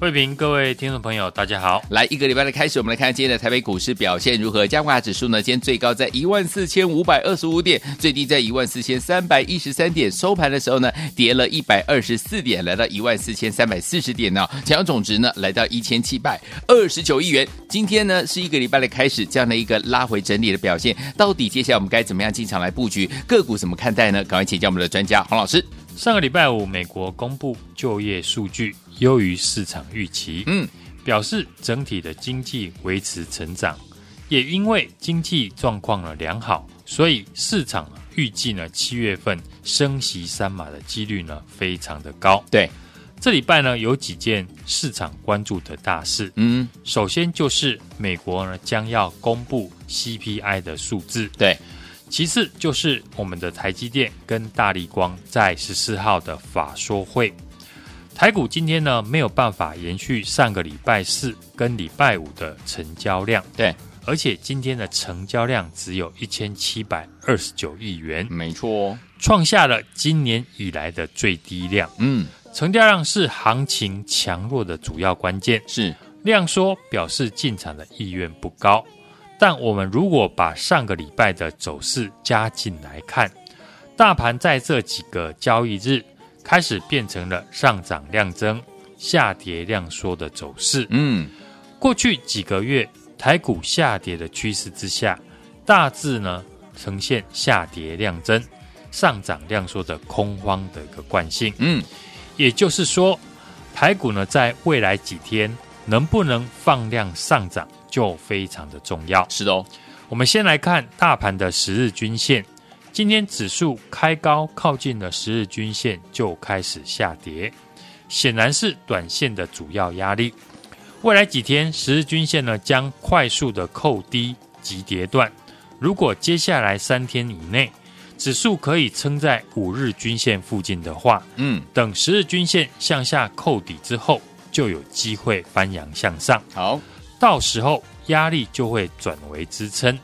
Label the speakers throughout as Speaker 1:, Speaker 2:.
Speaker 1: 慧平，各位听众朋友，大家好。
Speaker 2: 来一个礼拜的开始，我们来看今天的台北股市表现如何？加权指数呢，今天最高在一万四千五百二十五点，最低在一万四千三百一十三点，收盘的时候呢，跌了一百二十四点，来到一万四千三百四十点呢。成交总值呢，来到一千七百二十九亿元。今天呢，是一个礼拜的开始，这样的一个拉回整理的表现，到底接下来我们该怎么样进场来布局？个股怎么看待呢？赶快请教我们的专家黄老师。
Speaker 1: 上个礼拜五，美国公布就业数据。优于市场预期，嗯，表示整体的经济维持成长，也因为经济状况呢良好，所以市场预计呢七月份升息三码的几率呢非常的高。
Speaker 2: 对，
Speaker 1: 这礼拜呢有几件市场关注的大事，嗯，首先就是美国呢将要公布 CPI 的数字，
Speaker 2: 对，
Speaker 1: 其次就是我们的台积电跟大力光在十四号的法说会。台股今天呢没有办法延续上个礼拜四跟礼拜五的成交量，
Speaker 2: 对，
Speaker 1: 而且今天的成交量只有一千七百二十九亿元，
Speaker 2: 没错。哦，
Speaker 1: 创下了今年以来的最低量。
Speaker 2: 嗯，
Speaker 1: 成交量是行情强弱的主要关键，
Speaker 2: 是。
Speaker 1: 量缩表示进场的意愿不高，但我们如果把上个礼拜的走势加进来看，大盘在这几个交易日。开始变成了上涨量增、下跌量缩的走势。
Speaker 2: 嗯，过
Speaker 1: 去几个月台股下跌的趋势之下，大致呢呈现下跌量增、上涨量缩的空方的一个惯性。
Speaker 2: 嗯，
Speaker 1: 也就是说，台股呢在未来几天能不能放量上涨，就非常的重要。
Speaker 2: 是的哦，
Speaker 1: 我们先来看大盘的十日均线。今天指数开高，靠近了十日均线就开始下跌，显然是短线的主要压力。未来几天十日均线呢将快速的扣低及跌断。如果接下来三天以内指数可以撑在五日均线附近的话，
Speaker 2: 嗯，
Speaker 1: 等十日均线向下扣底之后，就有机会翻扬向上。
Speaker 2: 好，
Speaker 1: 到时候压力就会转为支撑。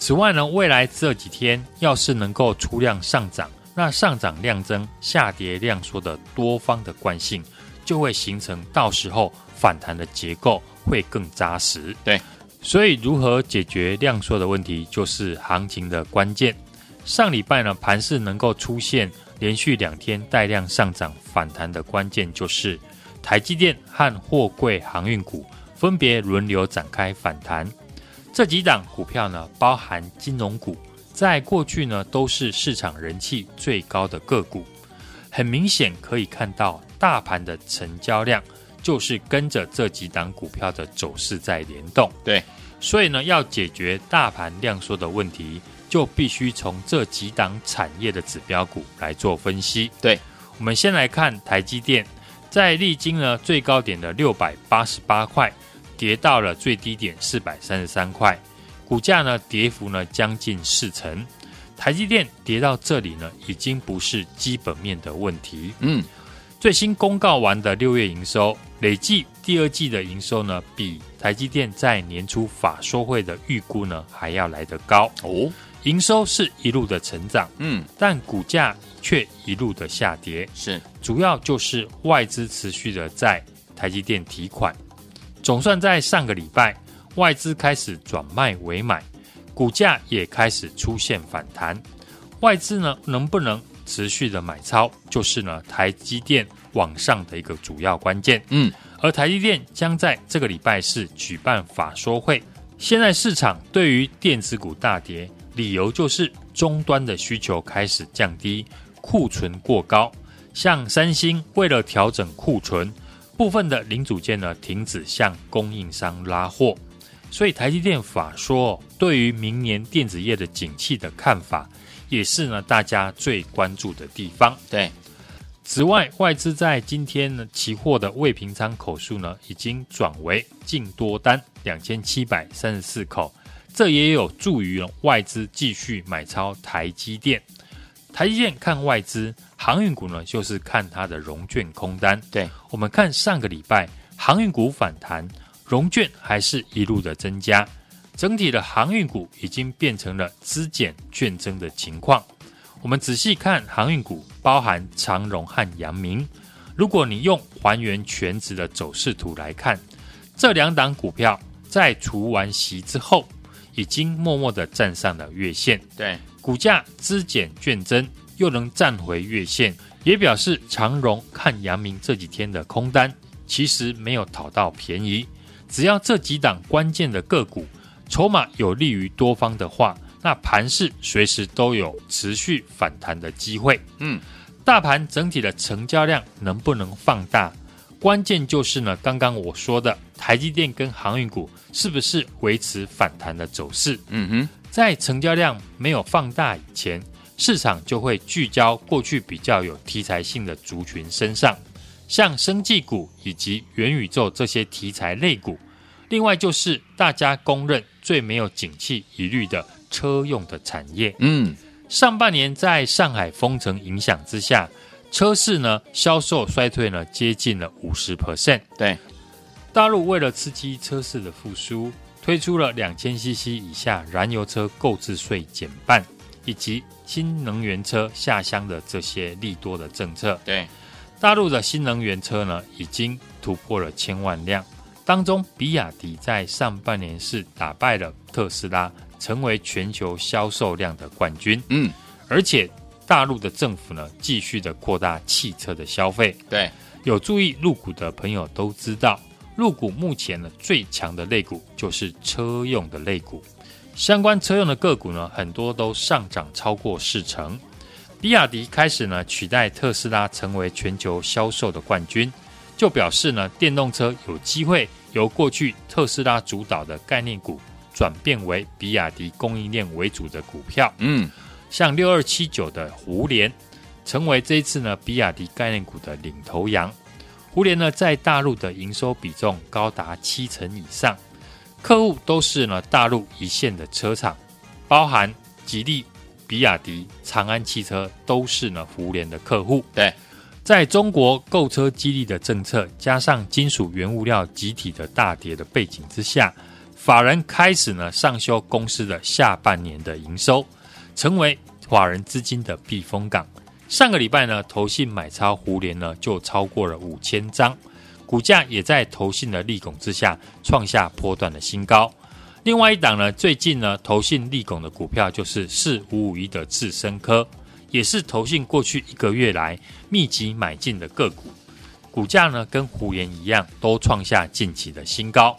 Speaker 1: 此外呢，未来这几天要是能够出量上涨，那上涨量增、下跌量缩的多方的惯性，就会形成到时候反弹的结构会更扎实。
Speaker 2: 对，
Speaker 1: 所以如何解决量缩的问题，就是行情的关键。上礼拜呢，盘势能够出现连续两天带量上涨反弹的关键，就是台积电和货柜航运股分别轮流展开反弹。这几档股票呢，包含金融股，在过去呢都是市场人气最高的个股。很明显可以看到，大盘的成交量就是跟着这几档股票的走势在联动。
Speaker 2: 对，
Speaker 1: 所以呢，要解决大盘量缩的问题，就必须从这几档产业的指标股来做分析。
Speaker 2: 对，
Speaker 1: 我们先来看台积电，在历经呢最高点的六百八十八块。跌到了最低点四百三十三块，股价呢跌幅呢将近四成。台积电跌到这里呢，已经不是基本面的问题。
Speaker 2: 嗯，
Speaker 1: 最新公告完的六月营收，累计第二季的营收呢，比台积电在年初法说会的预估呢还要来得高。
Speaker 2: 哦，
Speaker 1: 营收是一路的成长，
Speaker 2: 嗯，
Speaker 1: 但股价却一路的下跌。
Speaker 2: 是，
Speaker 1: 主要就是外资持续的在台积电提款。总算在上个礼拜，外资开始转卖为买，股价也开始出现反弹。外资呢能不能持续的买超，就是呢台积电往上的一个主要关键。
Speaker 2: 嗯，
Speaker 1: 而台积电将在这个礼拜四举办法说会。现在市场对于电子股大跌，理由就是终端的需求开始降低，库存过高。像三星为了调整库存。部分的零组件呢停止向供应商拉货，所以台积电法说，对于明年电子业的景气的看法，也是呢大家最关注的地方。
Speaker 2: 对，
Speaker 1: 此外，外资在今天呢期货的未平仓口数呢已经转为净多单两千七百三十四口，这也有助于外资继续买超台积电。台积电看外资，航运股呢就是看它的融券空单。
Speaker 2: 对，
Speaker 1: 我们看上个礼拜航运股反弹。融券还是一路的增加，整体的航运股已经变成了资减券增的情况。我们仔细看航运股，包含长荣和阳明。如果你用还原全值的走势图来看，这两档股票在除完息之后，已经默默的站上了月线。
Speaker 2: 对，
Speaker 1: 股价资减券增，又能站回月线，也表示长荣看阳明这几天的空单其实没有讨到便宜。只要这几档关键的个股筹码有利于多方的话，那盘势随时都有持续反弹的机会。
Speaker 2: 嗯，
Speaker 1: 大盘整体的成交量能不能放大，关键就是呢，刚刚我说的台积电跟航运股是不是维持反弹的走势？
Speaker 2: 嗯哼，
Speaker 1: 在成交量没有放大以前，市场就会聚焦过去比较有题材性的族群身上。像生技股以及元宇宙这些题材类股，另外就是大家公认最没有景气疑虑的车用的产业。
Speaker 2: 嗯，
Speaker 1: 上半年在上海封城影响之下，车市呢销售衰退呢接近了五十 percent。
Speaker 2: 对，
Speaker 1: 大陆为了刺激车市的复苏，推出了两千 CC 以下燃油车购置税减半，以及新能源车下乡的这些利多的政策。
Speaker 2: 对。
Speaker 1: 大陆的新能源车呢，已经突破了千万辆。当中，比亚迪在上半年是打败了特斯拉，成为全球销售量的冠军。
Speaker 2: 嗯，
Speaker 1: 而且大陆的政府呢，继续的扩大汽车的消费。
Speaker 2: 对，
Speaker 1: 有注意入股的朋友都知道，入股目前呢最强的类股就是车用的类股，相关车用的个股呢，很多都上涨超过四成。比亚迪开始呢取代特斯拉成为全球销售的冠军，就表示呢电动车有机会由过去特斯拉主导的概念股转变为比亚迪供应链为主的股票。
Speaker 2: 嗯，
Speaker 1: 像六二七九的胡联成为这一次呢比亚迪概念股的领头羊。胡联呢在大陆的营收比重高达七成以上，客户都是呢大陆一线的车厂，包含吉利。比亚迪、长安汽车都是呢胡联的客户。
Speaker 2: 对，
Speaker 1: 在中国购车激励的政策加上金属原物料集体的大跌的背景之下，法人开始呢上修公司的下半年的营收，成为法人资金的避风港。上个礼拜呢，投信买超胡连呢就超过了五千张，股价也在投信的力拱之下创下波段的新高。另外一档呢，最近呢，投信利拱的股票就是四五五一的智深科，也是投信过去一个月来密集买进的个股，股价呢跟胡连一样，都创下近期的新高。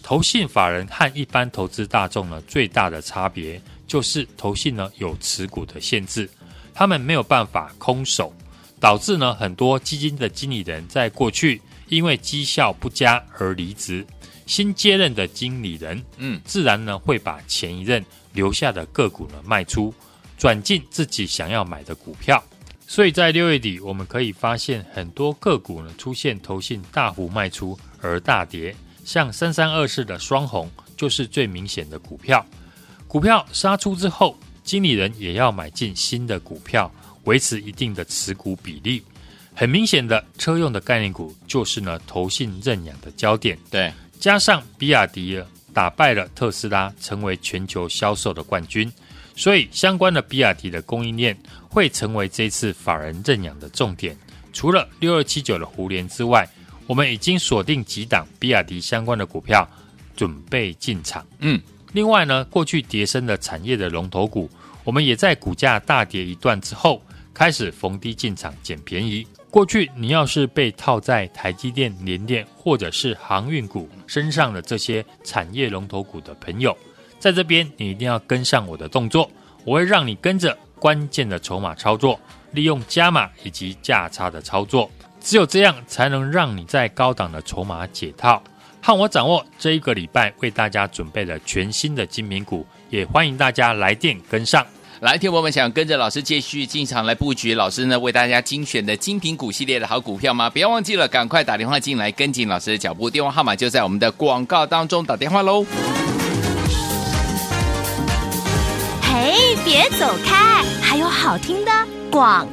Speaker 1: 投信法人和一般投资大众呢，最大的差别就是投信呢有持股的限制，他们没有办法空手，导致呢很多基金的经理人在过去因为绩效不佳而离职。新接任的经理人，嗯，自然呢会把前一任留下的个股呢卖出，转进自己想要买的股票。所以在六月底，我们可以发现很多个股呢出现投信大幅卖出而大跌，像三三二四的双红就是最明显的股票。股票杀出之后，经理人也要买进新的股票，维持一定的持股比例。很明显的车用的概念股就是呢投信认养的焦点。
Speaker 2: 对。
Speaker 1: 加上比亚迪打败了特斯拉，成为全球销售的冠军，所以相关的比亚迪的供应链会成为这次法人认养的重点。除了六二七九的胡联之外，我们已经锁定几档比亚迪相关的股票，准备进场。
Speaker 2: 嗯，
Speaker 1: 另外呢，过去跌升的产业的龙头股，我们也在股价大跌一段之后，开始逢低进场捡便宜。过去你要是被套在台积电、联电或者是航运股身上的这些产业龙头股的朋友，在这边你一定要跟上我的动作，我会让你跟着关键的筹码操作，利用加码以及价差的操作，只有这样才能让你在高档的筹码解套，和我掌握这一个礼拜为大家准备了全新的精品股，也欢迎大家来电跟上。
Speaker 2: 来，听我们想跟着老师继续进场来布局，老师呢为大家精选的精品股系列的好股票吗？不要忘记了，赶快打电话进来跟紧老师的脚步，电话号码就在我们的广告当中，打电话喽。
Speaker 3: 嘿，别走开，还有好听的广。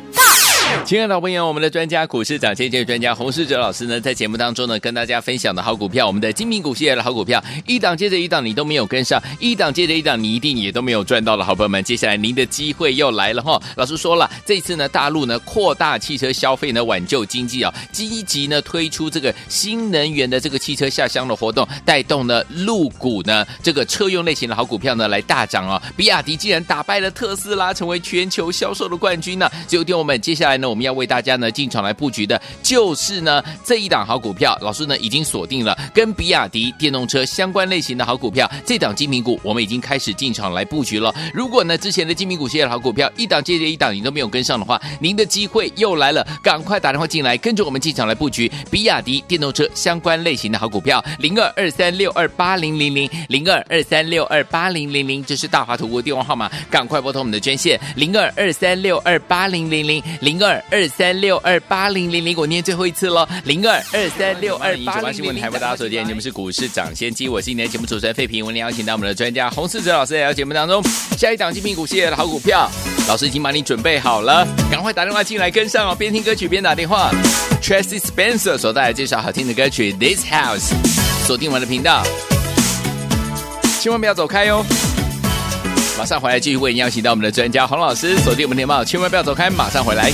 Speaker 2: 亲爱的朋友我们的专家股市涨跌专家洪世哲老师呢，在节目当中呢，跟大家分享的好股票，我们的精品股系列的好股票，一档接着一档，你都没有跟上，一档接着一档，你一定也都没有赚到的好朋友们，接下来您的机会又来了哈。老师说了，这次呢，大陆呢扩大汽车消费呢，挽救经济啊，积极呢推出这个新能源的这个汽车下乡的活动，带动呢陆股呢这个车用类型的好股票呢来大涨啊。比亚迪竟然打败了特斯拉，成为全球销售的冠军呢。最后听我们接下来呢，我们要为大家呢进场来布局的，就是呢这一档好股票。老师呢已经锁定了跟比亚迪电动车相关类型的好股票，这档精品股我们已经开始进场来布局了。如果呢之前的精品股系列好股票一档接着一档你都没有跟上的话，您的机会又来了，赶快打电话进来，跟着我们进场来布局比亚迪电动车相关类型的好股票，零二二三六二八零零零零二二三六二八零零零，这是大华图的电话号码，赶快拨通我们的专线零二二三六二八零零零零二二三六二八零零零，我念最后一次喽，零二二三六二八零零零。台北大家所见，你们是股市涨先机，我是今天的节目主持人费平，我们邀请到我们的专家洪世哲老师来到节目当中。下一档精品股系列的好股票，老师已经帮你准备好了，赶快打电话进来跟上哦，边听歌曲边打电话。Tracy Spencer 所带来介绍好听的歌曲《This House》，锁定我们的频道，千万不要走开哟。马上回来继续为你邀请到我们的专家洪老师，锁定我们的电报，千万不要走开，马上回来。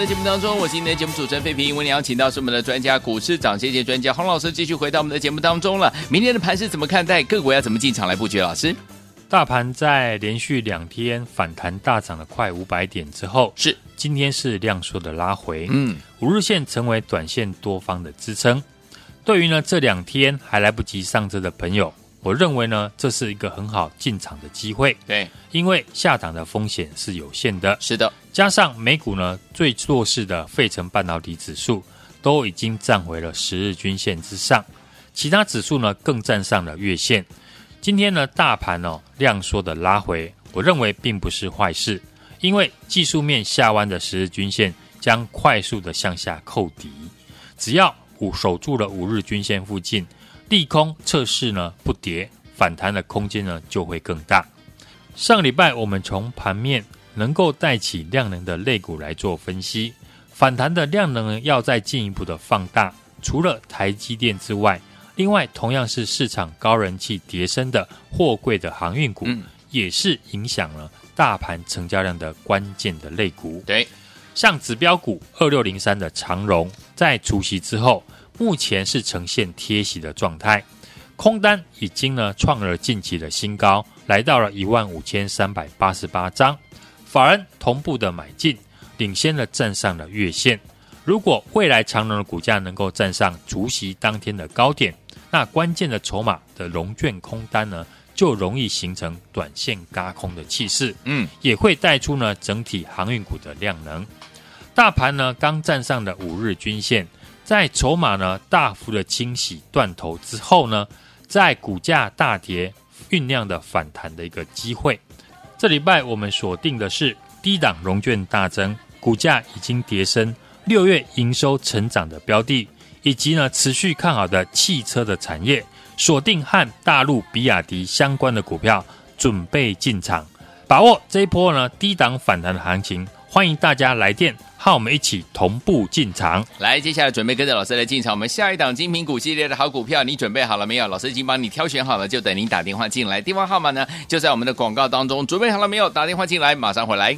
Speaker 2: 的节目当中，我是今天的节目主持人费平。为您邀请到是我们的专家股市长谢谢专家洪老师，继续回到我们的节目当中了。明天的盘是怎么看待？各国要怎么进场来布局？老师
Speaker 1: 大盘在连续两天反弹大涨了快五百点之后，
Speaker 2: 是
Speaker 1: 今天是量缩的拉回，
Speaker 2: 嗯，
Speaker 1: 五日线成为短线多方的支撑。对于呢这两天还来不及上车的朋友，我认为呢这是一个很好进场的机会，
Speaker 2: 对，
Speaker 1: 因为下档的风险是有限的。
Speaker 2: 是的，
Speaker 1: 加上美股呢最弱势的费城半导体指数都已经站回了十日均线之上，其他指数呢更站上了月线。今天呢大盘哦量缩的拉回，我认为并不是坏事，因为技术面下弯的十日均线将快速的向下扣底，只要五守住了五日均线附近，利空测试呢不跌，反弹的空间呢就会更大。上礼拜我们从盘面能够带起量能的类股来做分析，反弹的量能呢要再进一步的放大。除了台积电之外，另外同样是市场高人气跌升的货柜的航运股，
Speaker 2: 嗯
Speaker 1: 也是影响了大盘成交量的关键的类股。
Speaker 2: 对，
Speaker 1: 像指标股二六零三的长荣，在除夕之后，目前是呈现贴息的状态，空单已经呢创了近期的新高，来到了一万五千三百八十八张，法人同步的买进，领先了站上了月线。如果未来长荣的股价能够站上除息当天的高点，那关键的筹码的融券空单呢，就容易形成短线轧空的气势。
Speaker 2: 嗯，
Speaker 1: 也会带出呢整体航运股的量能。大盘呢刚站上的五日均线，在筹码呢大幅的清洗断头之后呢，在股价大跌酝酿的反弹的一个机会。这礼拜我们锁定的是低档融券大增，股价已经跌升，六月营收成长的标的，以及呢持续看好的汽车的产业。锁定和大陆比亚迪相关的股票，准备进场，把握这一波呢低档反弹的行情。欢迎大家来电，和我们一起同步进场。
Speaker 2: 来，接下来准备跟着老师来进场。我们下一档精品股系列的好股票，你准备好了没有？老师已经帮你挑选好了，就等您打电话进来。电话号码呢，就在我们的广告当中。准备好了没有？打电话进来，马上回来。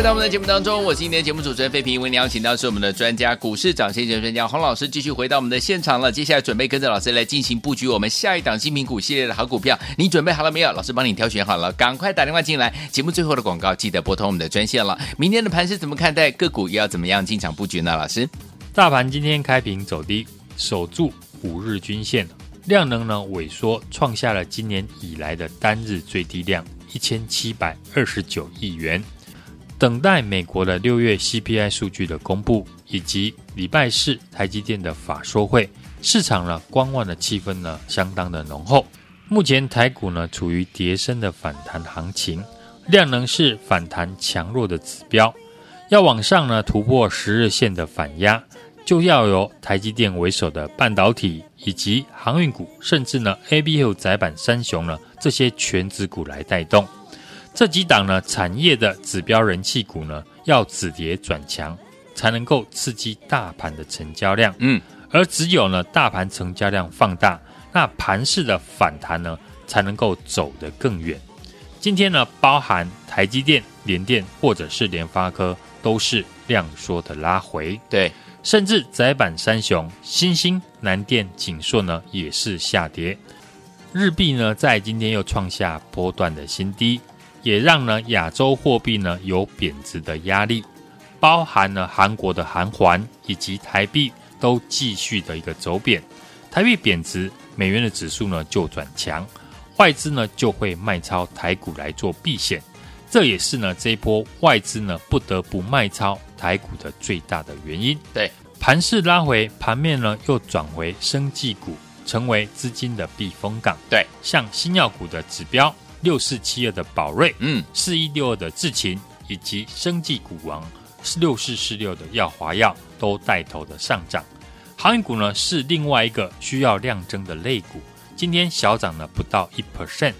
Speaker 2: 回到我们的节目当中，我是今天节目主持人费平，为您邀请到是我们的专家股市涨先机专家洪老师，继续回到我们的现场了。接下来准备跟着老师来进行布局我们下一档新品股系列的好股票，你准备好了没有？老师帮你挑选好了，赶快打电话进来。节目最后的广告记得拨通我们的专线了。明天的盘是怎么看待？个股又要怎么样进场布局呢？老师，
Speaker 1: 大盘今天开平走低，守住五日均线，量能呢萎缩，创下了今年以来的单日最低量一千七百二十九亿元。等待美国的六月 CPI 数据的公布，以及礼拜四台积电的法说会，市场呢观望的气氛呢相当的浓厚。目前台股呢处于跌升的反弹行情，量能是反弹强弱的指标，要往上呢突破十日线的反压，就要由台积电为首的半导体以及航运股，甚至呢 A、B、U 载板三雄呢这些全指股来带动。这几档呢，产业的指标人气股呢，要止跌转强，才能够刺激大盘的成交量。
Speaker 2: 嗯，
Speaker 1: 而只有呢，大盘成交量放大，那盘势的反弹呢，才能够走得更远。今天呢，包含台积电、联电或者是联发科，都是量缩的拉回。
Speaker 2: 对，
Speaker 1: 甚至窄板三雄，新兴、南电、景硕呢，也是下跌。日币呢，在今天又创下波段的新低。也让呢亚洲货币呢有贬值的压力，包含了韩国的韩元以及台币都继续的一个走贬，台币贬值，美元的指数呢就转强，外资呢就会卖超台股来做避险，这也是呢这一波外资呢不得不卖超台股的最大的原因。
Speaker 2: 对，
Speaker 1: 盘势拉回，盘面呢又转为生技股，成为资金的避风港。
Speaker 2: 对，
Speaker 1: 像新药股的指标。六四七二的宝瑞，
Speaker 2: 嗯，
Speaker 1: 四一六二的智勤，以及生技股王六四四六的耀华药都带头的上涨。航运股呢是另外一个需要量增的类股，今天小涨了不到一 percent。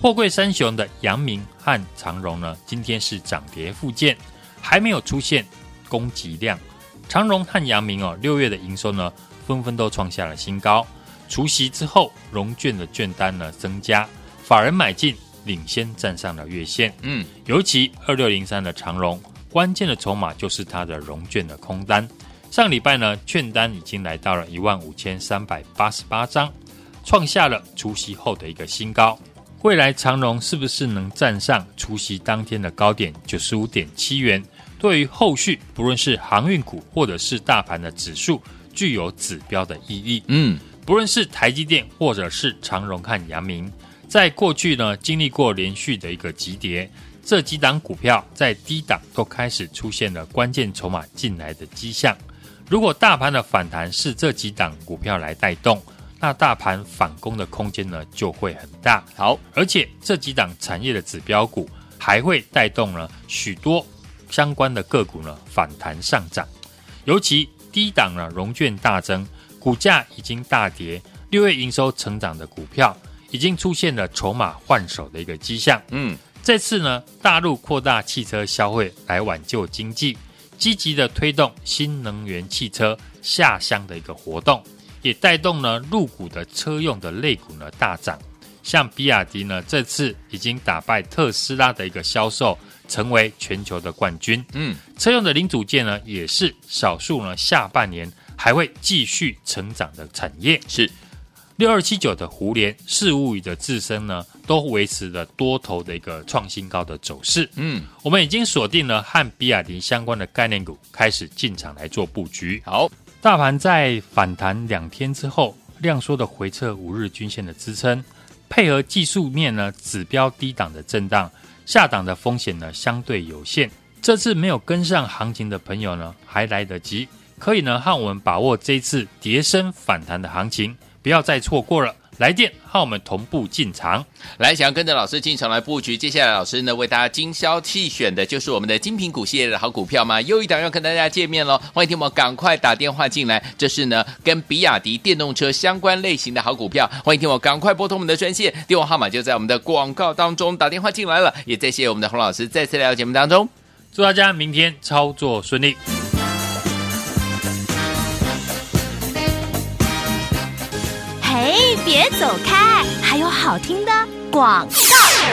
Speaker 1: 货柜三雄的阳明和长荣呢，今天是涨跌互见，还没有出现供给量。长荣和阳明哦，六月的营收呢纷纷都创下了新高。除夕之后，融券的券单呢增加，法人买进。领先站上了月线，
Speaker 2: 嗯，
Speaker 1: 尤其二六零三的长荣，关键的筹码就是它的融券的空单。上礼拜呢，券单已经来到了一万五千三百八十八张，创下了除夕后的一个新高。未来长荣是不是能站上除夕当天的高点九十五点七元？对于后续不论是航运股或者是大盘的指数，具有指标的意义。
Speaker 2: 嗯，
Speaker 1: 不论是台积电或者是长荣和阳明。在过去呢，经历过连续的一个急跌，这几档股票在低档都开始出现了关键筹码进来的迹象。如果大盘的反弹是这几档股票来带动，那大盘反攻的空间呢就会很大。
Speaker 2: 好，
Speaker 1: 而且这几档产业的指标股还会带动了许多相关的个股呢反弹上涨。尤其低档呢融券大增，股价已经大跌，六月营收成长的股票。已经出现了筹码换手的一个迹象。
Speaker 2: 嗯，
Speaker 1: 这次呢，大陆扩大汽车消费来挽救经济，积极的推动新能源汽车下乡的一个活动，也带动了入股的车用的类股呢大涨。像比亚迪呢，这次已经打败特斯拉的一个销售，成为全球的冠军。
Speaker 2: 嗯，
Speaker 1: 车用的零组件呢，也是少数呢下半年还会继续成长的产业。
Speaker 2: 是。
Speaker 1: 六二七九的胡连、四物语的自身呢，都维持了多头的一个创新高的走势。
Speaker 2: 嗯，
Speaker 1: 我们已经锁定了和比亚迪相关的概念股，开始进场来做布局。
Speaker 2: 好，
Speaker 1: 大盘在反弹两天之后，量缩的回撤五日均线的支撑，配合技术面呢指标低档的震荡，下档的风险呢相对有限。这次没有跟上行情的朋友呢，还来得及，可以呢和我们把握这一次跌升反弹的行情。不要再错过了，来电和我们同步进场。
Speaker 2: 来，想要跟着老师进场来布局，接下来老师呢为大家精挑细选的就是我们的精品股系列的好股票吗？又一档要跟大家见面喽！欢迎听我们赶快打电话进来，这是呢跟比亚迪电动车相关类型的好股票。欢迎听我赶快拨通我们的专线，电话号码就在我们的广告当中，打电话进来了。也再谢谢我们的洪老师再次来到节目当中，
Speaker 1: 祝大家明天操作顺利。
Speaker 3: 别走开，还有好听的广。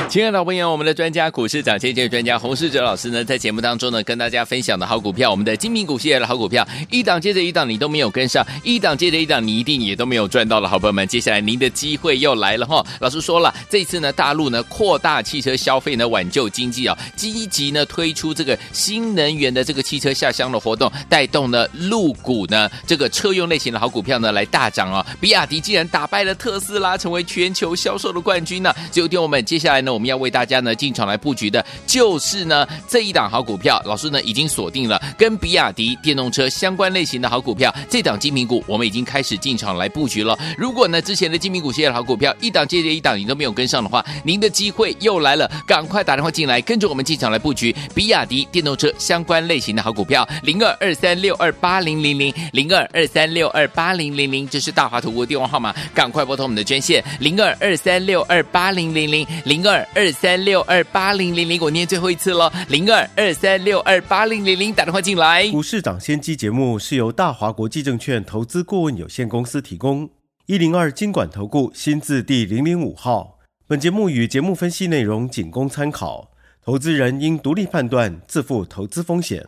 Speaker 2: 亲爱的朋友我们的专家股市涨跌专家洪世哲老师呢，在节目当中呢，跟大家分享的好股票，我们的精品股系列的好股票，一档接着一档，你都没有跟上，一档接着一档，你一定也都没有赚到了好朋友们，接下来您的机会又来了哈。老师说了，这次呢，大陆呢扩大汽车消费呢，挽救经济啊，积极呢推出这个新能源的这个汽车下乡的活动，带动呢陆股呢这个车用类型的好股票呢来大涨啊，比亚迪竟然打败了特斯拉，成为全球销售的冠军呢。所以，听我们接下来呢，我们要为大家呢进场来布局的，就是呢这一档好股票。老师呢已经锁定了跟比亚迪电动车相关类型的好股票，这档精品股我们已经开始进场来布局了。如果呢之前的精品股系列好股票一档接着一档你都没有跟上的话，您的机会又来了，赶快打电话进来，跟着我们进场来布局比亚迪电动车相关类型的好股票，零二二三六二八零零零零二二三六二八零零零，这是大华图的电话号码，赶快拨通我们的专线零二二三六二八零零零零二二三六二八零零零，我念最后一次了，零二二三六二八零零零，打电话进来。
Speaker 4: 股市涨先机节目是由大华国际证券投资顾问有限公司提供，一零二经管投顾新字第零零五号。本节目与节目分析内容仅供参考，投资人应独立判断，自负投资风险。